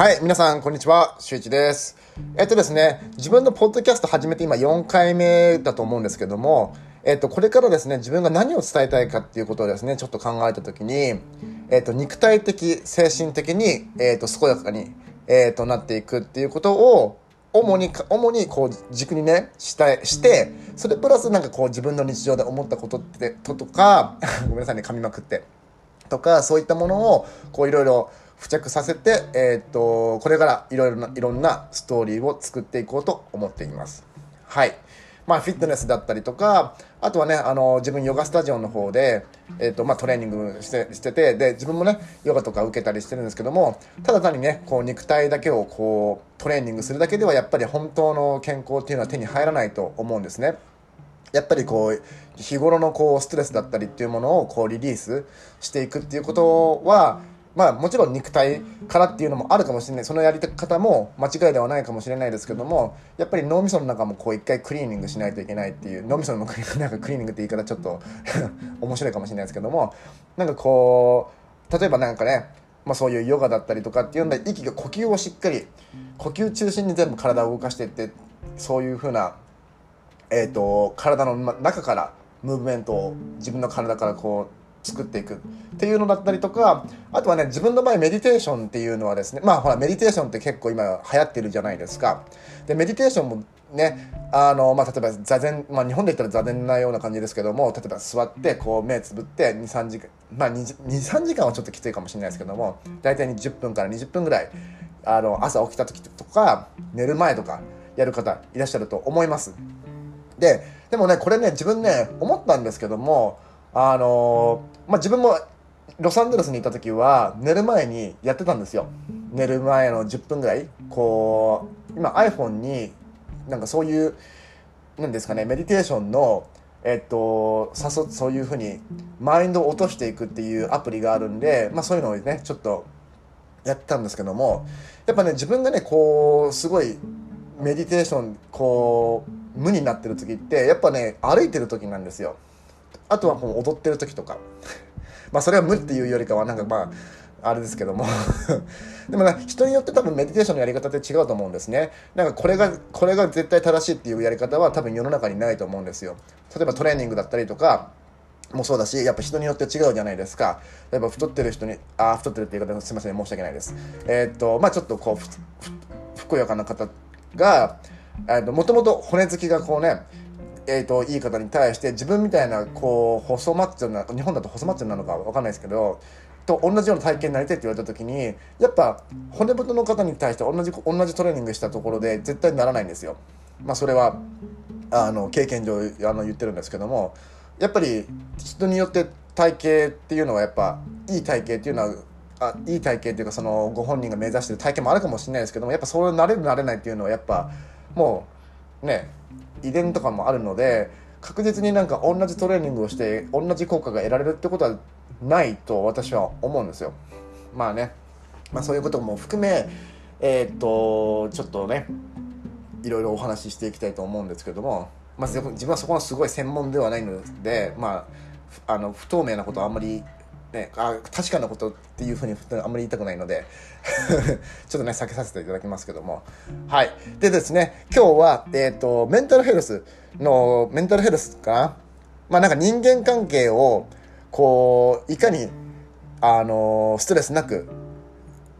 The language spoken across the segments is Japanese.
はい、皆さん、こんにちは。しゅういちです。えっとですね、自分のポッドキャスト始めて今4回目だと思うんですけども、えっと、これからですね、自分が何を伝えたいかっていうことをですね、ちょっと考えたときに、えっと、肉体的、精神的に、えっと、健やかに、えっと、なっていくっていうことを、主に、主にこう軸にね、したい、して、それプラスなんかこう自分の日常で思ったことって、ととか、ごめんなさいね、噛みまくって。とかそういったものをこういろいろ付着させて、えーっとこれからいろいろないろんなストーリーを作っていこうと思っています。はい。まあ、フィットネスだったりとか、あとはね、あの、自分ヨガスタジオの方で、えっ、と、まあ、トレーニングして、してて、で、自分もね、ヨガとか受けたりしてるんですけども、ただ単にね、こう、肉体だけをこう、トレーニングするだけでは、やっぱり本当の健康っていうのは手に入らないと思うんですね。やっぱりこう日頃のこうストレスだったりっていうものをこうリリースしていくっていうことはまあもちろん肉体からっていうのもあるかもしれない。そのやり方も間違いではないかもしれないですけどもやっぱり脳みその中もこう一回クリーニングしないといけないっていう脳みそのクリなんかクリーニングって言い方ちょっと 面白いかもしれないですけどもなんかこう例えばなんかねまあ、そういうヨガだったりとかっていうので息が呼吸をしっかり呼吸中心に全部体を動かしていってそういうふうなえー、と体の中からムーブメントを自分の体からこう作っていくっていうのだったりとかあとはね自分の場合メディテーションっていうのはですねまあほらメディテーションって結構今流行ってるじゃないですかでメディテーションもねあの、まあ、例えば座禅、まあ、日本で言ったら座禅なような感じですけども例えば座ってこう目つぶって23時間まあ23時間はちょっときついかもしれないですけども大体10分から20分ぐらいあの朝起きた時とか寝る前とかやる方いらっしゃると思います。ででもねこれね自分ね思ったんですけどもあのまあ自分もロサンゼルスにいた時は寝る前にやってたんですよ。寝る前の10分ぐらい。こう今 iPhone になんかそういうなんですかねメディテーションのえっと誘そういうふうにマインドを落としていくっていうアプリがあるんでまあそういうのをねちょっとやってたんですけどもやっぱね自分がねこうすごいメディテーションこう無になってる時ってやっぱね歩いてる時なんですよあとはこう踊ってる時とか。まあそれは無っていうよりかはなんかまああれですけども。でもね人によって多分メディテーションのやり方って違うと思うんですね。なんかこれがこれが絶対正しいっていうやり方は多分世の中にないと思うんですよ。例えばトレーニングだったりとかもそうだしやっぱ人によって違うじゃないですか。例えば太ってる人にあ太ってるっていう言い方すいません申し訳ないです。えー、っとまあちょっとこうふふふやかな方がもともと骨付きがこうねえーと、いい方に対して自分みたいなこう細マッチョな日本だと細マッチョなのか分かんないですけどと同じような体型になりたいって言われた時にやっぱ骨太の方に対して同じ同じトレーニングしたところで絶対ならないんですよ。まあ、それはあの経験上あの言ってるんですけどもやっぱり人によって体型っていうのはやっぱいい体型っていうのはあいい体型っていうかそのご本人が目指してる体型もあるかもしれないですけどもやっぱそれなれるなれないっていうのはやっぱもうね遺伝とかもあるので確実になんか同じトレーニングをして同じ効果が得られるってことはないと私は思うんですよ。まあね、まあ、そういうことも含めえー、っとちょっとねいろいろお話ししていきたいと思うんですけども、まあ、自分はそこのすごい専門ではないので、まあ、あの不透明なことはあんまりね、あ確かなことっていうふうにあんまり言いたくないので ちょっとね避けさせていただきますけども。はい。でですね今日は、えーと、メンタルヘルスのメンタルヘルスかな？まあなんか人間関係をこういかにあのストレスなく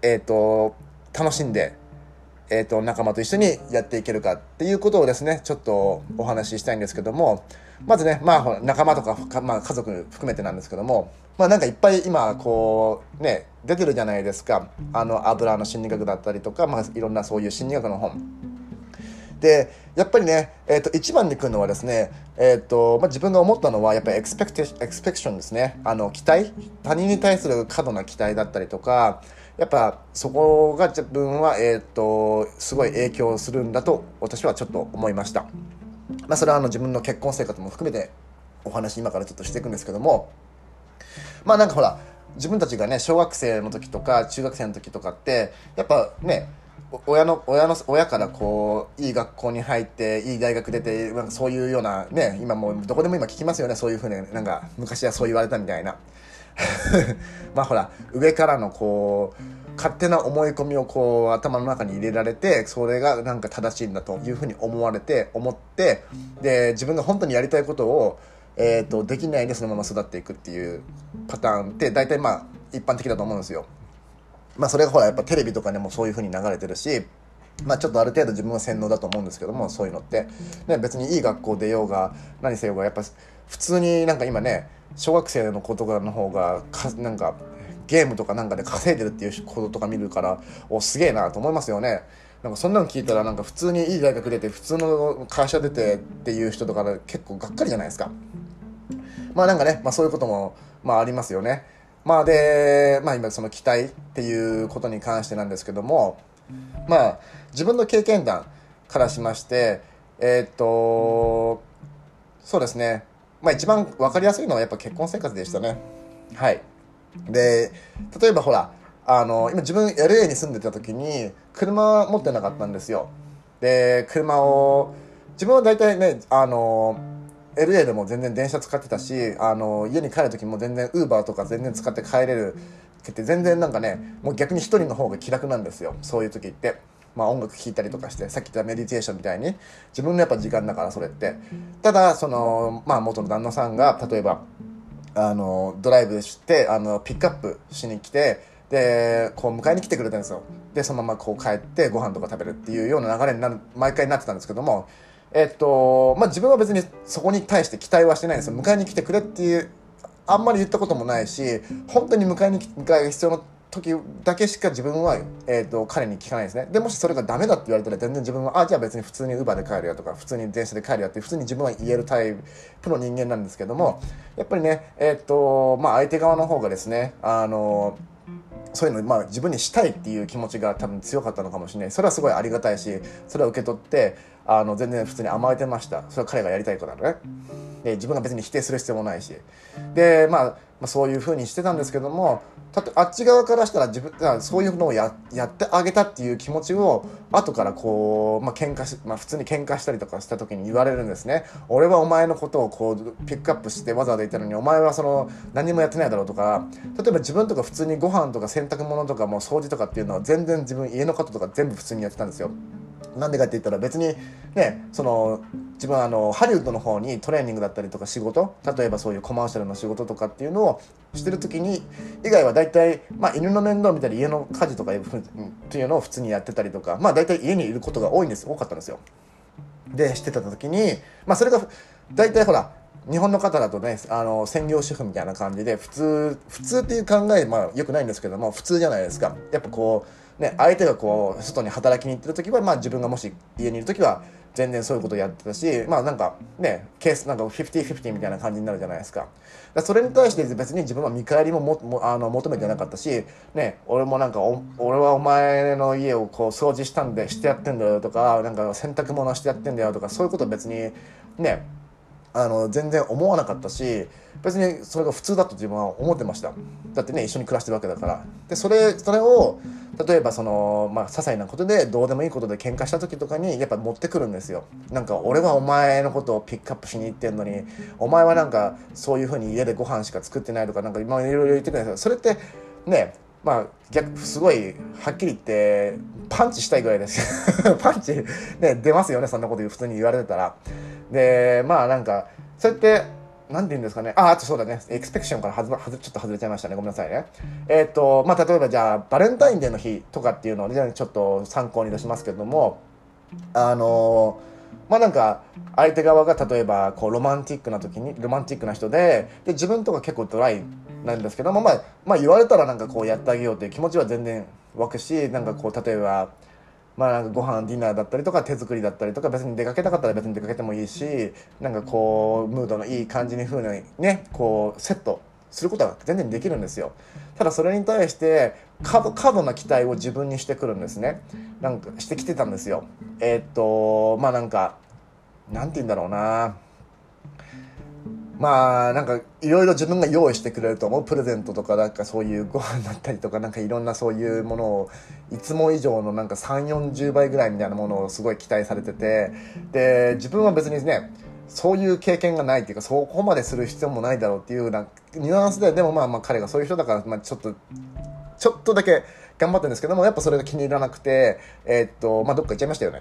えっ、ー、と楽しんでえー、と仲間と一緒にやっていけるかっていうことをですねちょっとお話ししたいんですけどもまずねまあ仲間とか、まあ、家族含めてなんですけどもまあなんかいっぱい今こうね出てるじゃないですか。あの油の心理学だったりとか、まあ、いろんなそういう心理学の本。でやっぱりね、えーと、一番に来るのはですね、えーとまあ、自分が思ったのはやっぱりエクスペクテエクスペクションですね。あの期待。他人に対する過度な期待だったりとかやっぱそこが自分は、えーと、すごい影響するんだと私はちょっと思いました、まあ、それはあの自分の結婚生活も含めてお話今からちょっとしていくんですけども。まあなんかほら自分たちがね小学生の時とか中学生の時とかってやっぱね親の親の親からこういい学校に入っていい大学出てなんかそういうようなね今もうどこでも今聞きますよね。そういうふうになんか昔はそう言われたみたいな。まあほら上からのこう勝手な思い込みをこう頭の中に入れられてそれがなんか正しいんだというふうに思われて思ってで自分が本当にやりたいことを、えーと、できないでそのまま育っていくっていうパターンって大体まあ一般的だと思うんですよ。まあそれがほらやっぱテレビとかでもそういうふうに流れてるしまあちょっとある程度自分は洗脳だと思うんですけどもそういうのって、ね、別にいい学校出ようが何せようがやっぱ普通になんか今ね小学生の子とかの方がかなんかゲームとかなんかで稼いでるっていうこととか見るからおすげえなと思いますよね。なんかそんなの聞いたらなんか普通にいい大学出て普通の会社出てっていう人とか結構がっかりじゃないですか。まあなんかね、まあそういうこともまあありますよね。まあで、まあ今その期待っていうことに関してなんですけども、まあ自分の経験談からしまして、えー、っと、そうですね。まあ一番分かりやすいのはやっぱ結婚生活でしたね。はい。で、例えばほら、あの、今自分 LA に住んでた時に、車持ってなかったんですよ。で、車を、自分は大体ね、あの、LA でも全然電車使ってたし、あの、家に帰る時も全然 Uber とか全然使って帰れるって全然なんかね、もう逆に一人の方が気楽なんですよ。そういう時って。まあ音楽聴いたりとかして、さっき言ったメディテーションみたいに、自分のやっぱ時間だからそれって。ただ、その、まあ元の旦那さんが、例えば、あのドライブしてあのピックアップしに来てでこう迎えに来てくれたんですよ。でそのままこう帰ってご飯とか食べるっていうような流れになる毎回なってたんですけどもえっとまあ自分は別にそこに対して期待はしてないんですよ。迎えに来てくれっていうあんまり言ったこともないし本当に迎えに迎えが必要な時だけしか自分は、えーと、彼に聞かないですね。でもしそれがダメだって言われたら全然自分はあじゃあ別に普通に Uber で帰るよとか普通に電車で帰るよって普通に自分は言えるタイプの人間なんですけどもやっぱりねえっ、ー、とまあ相手側の方がですねあのそういうの、まあ、自分にしたいっていう気持ちが多分強かったのかもしれない。それはすごいありがたいしそれを受け取ってあの全然普通に甘えてました。それは彼がやりたいことなのね。で自分が別に否定する必要もないし。で、まあ、まあそういうふうにしてたんですけどもたとあっち側からしたら自分そういうのをややってあげたっていう気持ちを後からこう、まあ、喧嘩し、まあ、普通に喧嘩したりとかした時に言われるんですね。俺はお前のことをこうピックアップしてわざわざ言ったのにお前はその何もやってないだろうとか例えば自分とか普通にご飯とか洗濯物とかも掃除とかっていうのは全然自分家のこととか全部普通にやってたんですよ。なんでかって言ったら別にねその自分はあのハリウッドの方にトレーニングだったりとか仕事例えばそういうコマーシャルの仕事とかっていうのをしてる時に以外は大体、まあ、犬の面倒見たり家の家事とかっていうのを普通にやってたりとかまあ大体家にいることが多いんです多かったんですよ。でしてた時にまあそれが大体ほら日本の方だとねあの専業主婦みたいな感じで普通普通っていう考えまあよくないんですけども普通じゃないですか。やっぱこうね相手がこう外に働きに行ってる時はまあ自分がもし家にいる時は全然そういうことやってたしまあなんかねケースなんか50-50みたいな感じになるじゃないですか。かそれに対して別に自分は見返りもももあの求めてなかったしね俺もなんか俺はお前の家をこう掃除したんでしてやってんだよとかなんか洗濯物してやってんだよとかそういうこと別にねあの全然思わなかったし別にそれが普通だと自分は思ってました。だってね一緒に暮らしてるわけだから。でそれそれを例えばそのまあ些細なことでどうでもいいことで喧嘩した時とかにやっぱ持ってくるんですよ。なんか俺はお前のことをピックアップしに行ってんのにお前はなんかそういうふうに家でご飯しか作ってないとかなんか今いろいろ言ってくるんですよ。それってねまあ逆すごいはっきり言ってパンチしたいぐらいです。パンチね出ますよねそんなこと普通に言われてたら。でまあなんかそうやってなんて言うんですかね。あ、あとそうだね。エクスペクションからはず、はず、ちょっと外れちゃいましたね。ごめんなさいね。えっ、ー、と、まあ、例えばじゃあ、バレンタインデーの日とかっていうのをね、ちょっと参考に出しますけども、あのまあなんか、相手側が例えば、こう、ロマンティックな時に、ロマンティックな人で、で、自分とか結構ドライなんですけども、まあ、まあ言われたらなんかこうやってあげようっていう気持ちは全然湧くし、なんかこう、例えば、まあなんかご飯ディナーだったりとか手作りだったりとか別に出かけたかったら別に出かけてもいいしなんかこうムードのいい感じに風にねこうセットすることが全然できるんですよ。ただそれに対して過度過度な期待を自分にしてくるんですね。なんかしてきてたんですよ。えー、っとまあなんかなんて言うんだろうな。まあなんかいろいろ自分が用意してくれると思うプレゼントとかなんかそういうご飯だったりとかなんかいろんなそういうものをいつも以上のなんか3 4 0倍ぐらいみたいなものをすごい期待されててで自分は別にねそういう経験がないっていうかそこまでする必要もないだろうっていうなニュアンスででもまあまあ彼がそういう人だから、まあ、ちょっとちょっとだけ頑張ってるんですけども、やっぱそれが気に入らなくて、えー、っと、まあ、どっか行っちゃいましたよね。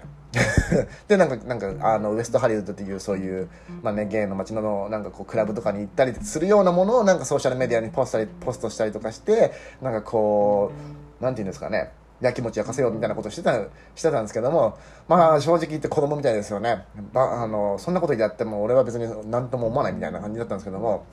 で、なんか、なんか、あの、ウエストハリウッドっていう、そういう、まあね、ゲイの街の、なんかこう、クラブとかに行ったりするようなものを、なんかソーシャルメディアにポストポストしたりとかして、なんかこう、なんていうんですかね、やきもち焼かせようみたいなことしてた、してたんですけども、まあ正直言って子供みたいですよね。ばあの、そんなことやっても俺は別に何とも思わないみたいな感じだったんですけども、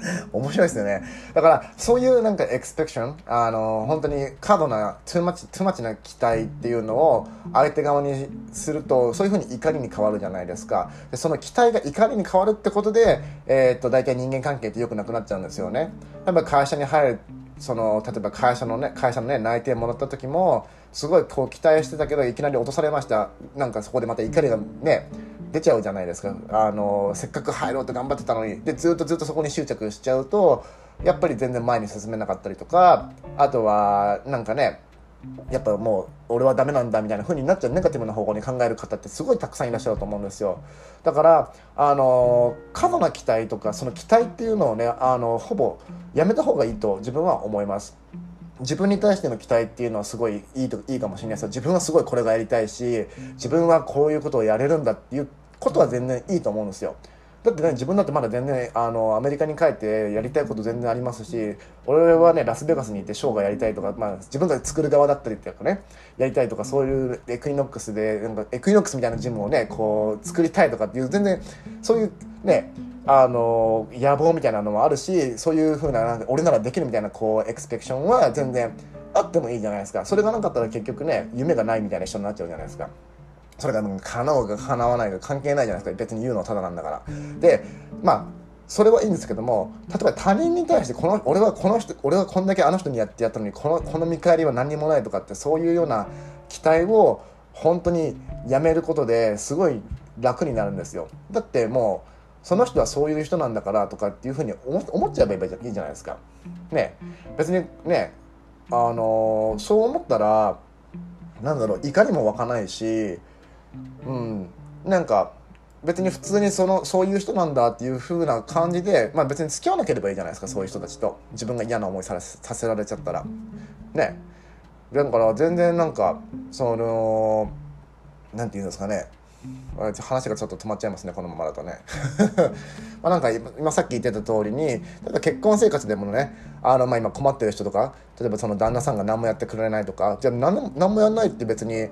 面白いですよね。だから、そういうなんかエクスペクション、あの、本当に過度な、トゥーマッチ、トゥーマッチな期待っていうのを相手側にすると、そういうふうに怒りに変わるじゃないですか。でその期待が怒りに変わるってことで、えー、っと、大体人間関係って良くなくなっちゃうんですよね。やっぱ会社に入るその例えば会社のね会社のね内定もらった時もすごいこう期待してたけどいきなり落とされましたなんかそこでまた怒りがね出ちゃうじゃないですか。あのせっかく入ろうと頑張ってたのに。でずっとずっとそこに執着しちゃうとやっぱり全然前に進めなかったりとかあとはなんかねやっぱもう俺はダメなんだみたいな風になっちゃうネガティブな方向に考える方ってすごいたくさんいらっしゃると思うんですよ。だからあの過度な期待とかその期待っていうのをねあのほぼやめた方がいいと自分は思います。自分に対しての期待っていうのはすごいいいといいかもしれないです自分はすごいこれがやりたいし自分はこういうことをやれるんだっていうことは全然いいと思うんですよだってね自分だってまだ全然あのアメリカに帰ってやりたいこと全然ありますし俺はねラスベガスに行ってショーがやりたいとか、まあ、自分が作る側だったりっていうかねやりたいとかそういうエクイノックスでなんかエクイノックスみたいなジムをねこう作りたいとかっていう全然そういうねあの野望みたいなのもあるしそういうふうな俺ならできるみたいなこうエクスペクションは全然あってもいいじゃないですかそれがなかったら結局ね夢がないみたいな人になっちゃうじゃないですか。それが叶うか叶わないか関係ないじゃないですか。別に言うのはただなんだから。でまあそれはいいんですけども例えば他人に対してこの俺はこの人俺はこんだけあの人にやってやったのにこのこの見返りは何にもないとかってそういうような期待を本当にやめることですごい楽になるんですよ。だってもうその人はそういう人なんだからとかっていうふうに思っちゃえばいいじゃないですか。ね。別にねあのそう思ったらなんだろう怒りも湧かないしうん。なんか別に普通にそのそういう人なんだっていう風な感じで、まあ、別に付き合わなければいいじゃないですかそういう人たちと。自分が嫌な思いささせられちゃったら。ね。だから全然なんかその何て言うんですかね。話がちょっと止まっちゃいますねこのままだとね。まなんか今さっき言ってた通りに例えば結婚生活でもねあのま今困ってる人とか例えばその旦那さんが何もやってくれないとかじゃあ何もやんないって別に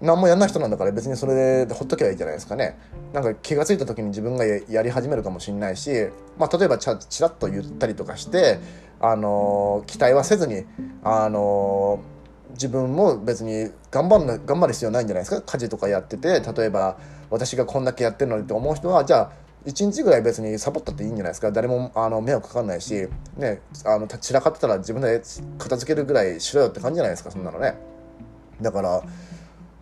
何もやんない人なんだから別にそれでほっとけばいいじゃないですかね。なんか気が付いた時に自分がやり始めるかもしれないし、まあ、例えばちゃちらっと言ったりとかして、あのー、期待はせずに、あのー、自分も別に頑張る頑張る必要ないんじゃないですか？家事とかやってて例えば私がこんだけやってるのにって思う人はじゃあ1日ぐらい別にサボったっていいんじゃないですか？誰もあの迷惑かかんないし、ね、あの散らかってたら自分で片付けるぐらいしろよって感じじゃないですか？そんなのね。だから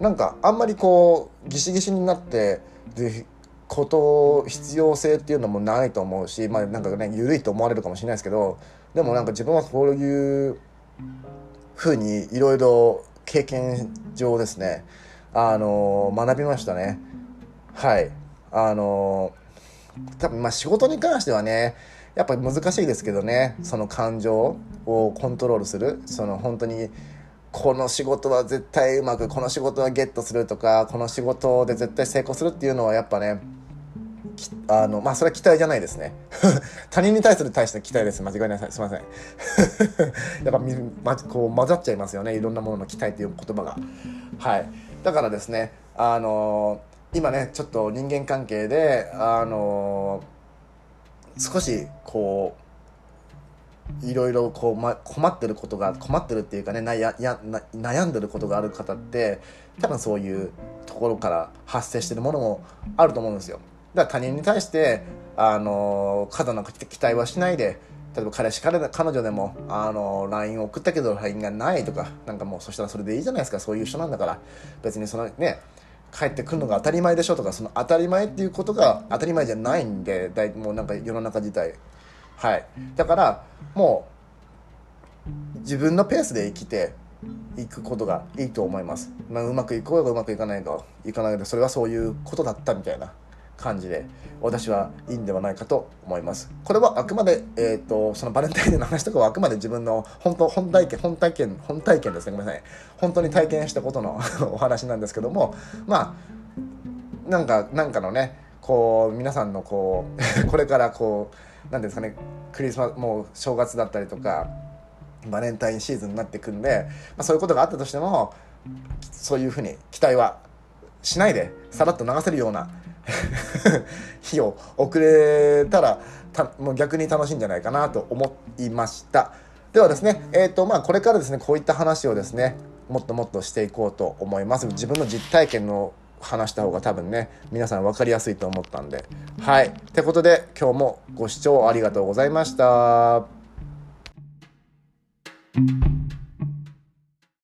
なんかあんまりこうギシギシになってでこと必要性っていうのもないと思うしまあなんかね緩いと思われるかもしれないですけどでもなんか自分はこういうふうにいろいろ経験上ですねあの学びましたね。はい。あの多分まあ仕事に関してはねやっぱり難しいですけどねその感情をコントロールする。その本当にこの仕事は絶対うまくこの仕事はゲットするとかこの仕事で絶対成功するっていうのはやっぱねあのまあそれは期待じゃないですね。他人に対する対して期待です。間違いない。すいません。やっぱみ、ま、こう混ざっちゃいますよね。いろんなものの期待っていう言葉が。はい。だからですねあの今ねちょっと人間関係であの少しこういろいろ、困ってることが困ってるっていうかねなややな悩んでることがある方って多分そういうところから発生してるものもあると思うんですよ。だから他人に対してあの過度な期待はしないで例えば彼氏彼彼女でもあの LINE を送ったけど LINE がないとかなんかもうそしたらそれでいいじゃないですか。そういう人なんだから。別にそのね帰ってくるのが当たり前でしょとかその当たり前っていうことが当たり前じゃないんでだいもうなんか世の中自体はい。だからもう自分のペースで生きていくことがいいと思います、まあ、うまくいこうがうまくいかないかいかないでそれはそういうことだったみたいな感じで私はいいんではないかと思います。これはあくまで、えーと、そのバレンタインデーの話とかはあくまで自分の本当本体験本体験本体験です。ねごめんなさい。本当に体験したことの お話なんですけどもまあなんかなんかのねこう皆さんのこう これからこう何ですかねクリスマスもう正月だったりとかバレンタインシーズンになってくんで、まあ、そういうことがあったとしてもそういうふうに期待はしないでさらっと流せるような 日を遅れたらたもう逆に楽しいんじゃないかなと思いました。ではですね、えーとまあ、これからですねこういった話をですねもっともっとしていこうと思います。自分の実体験の話した方が多分ね皆さん分かりやすいと思ったんで。はい。ってことで今日もご視聴ありがとうございました。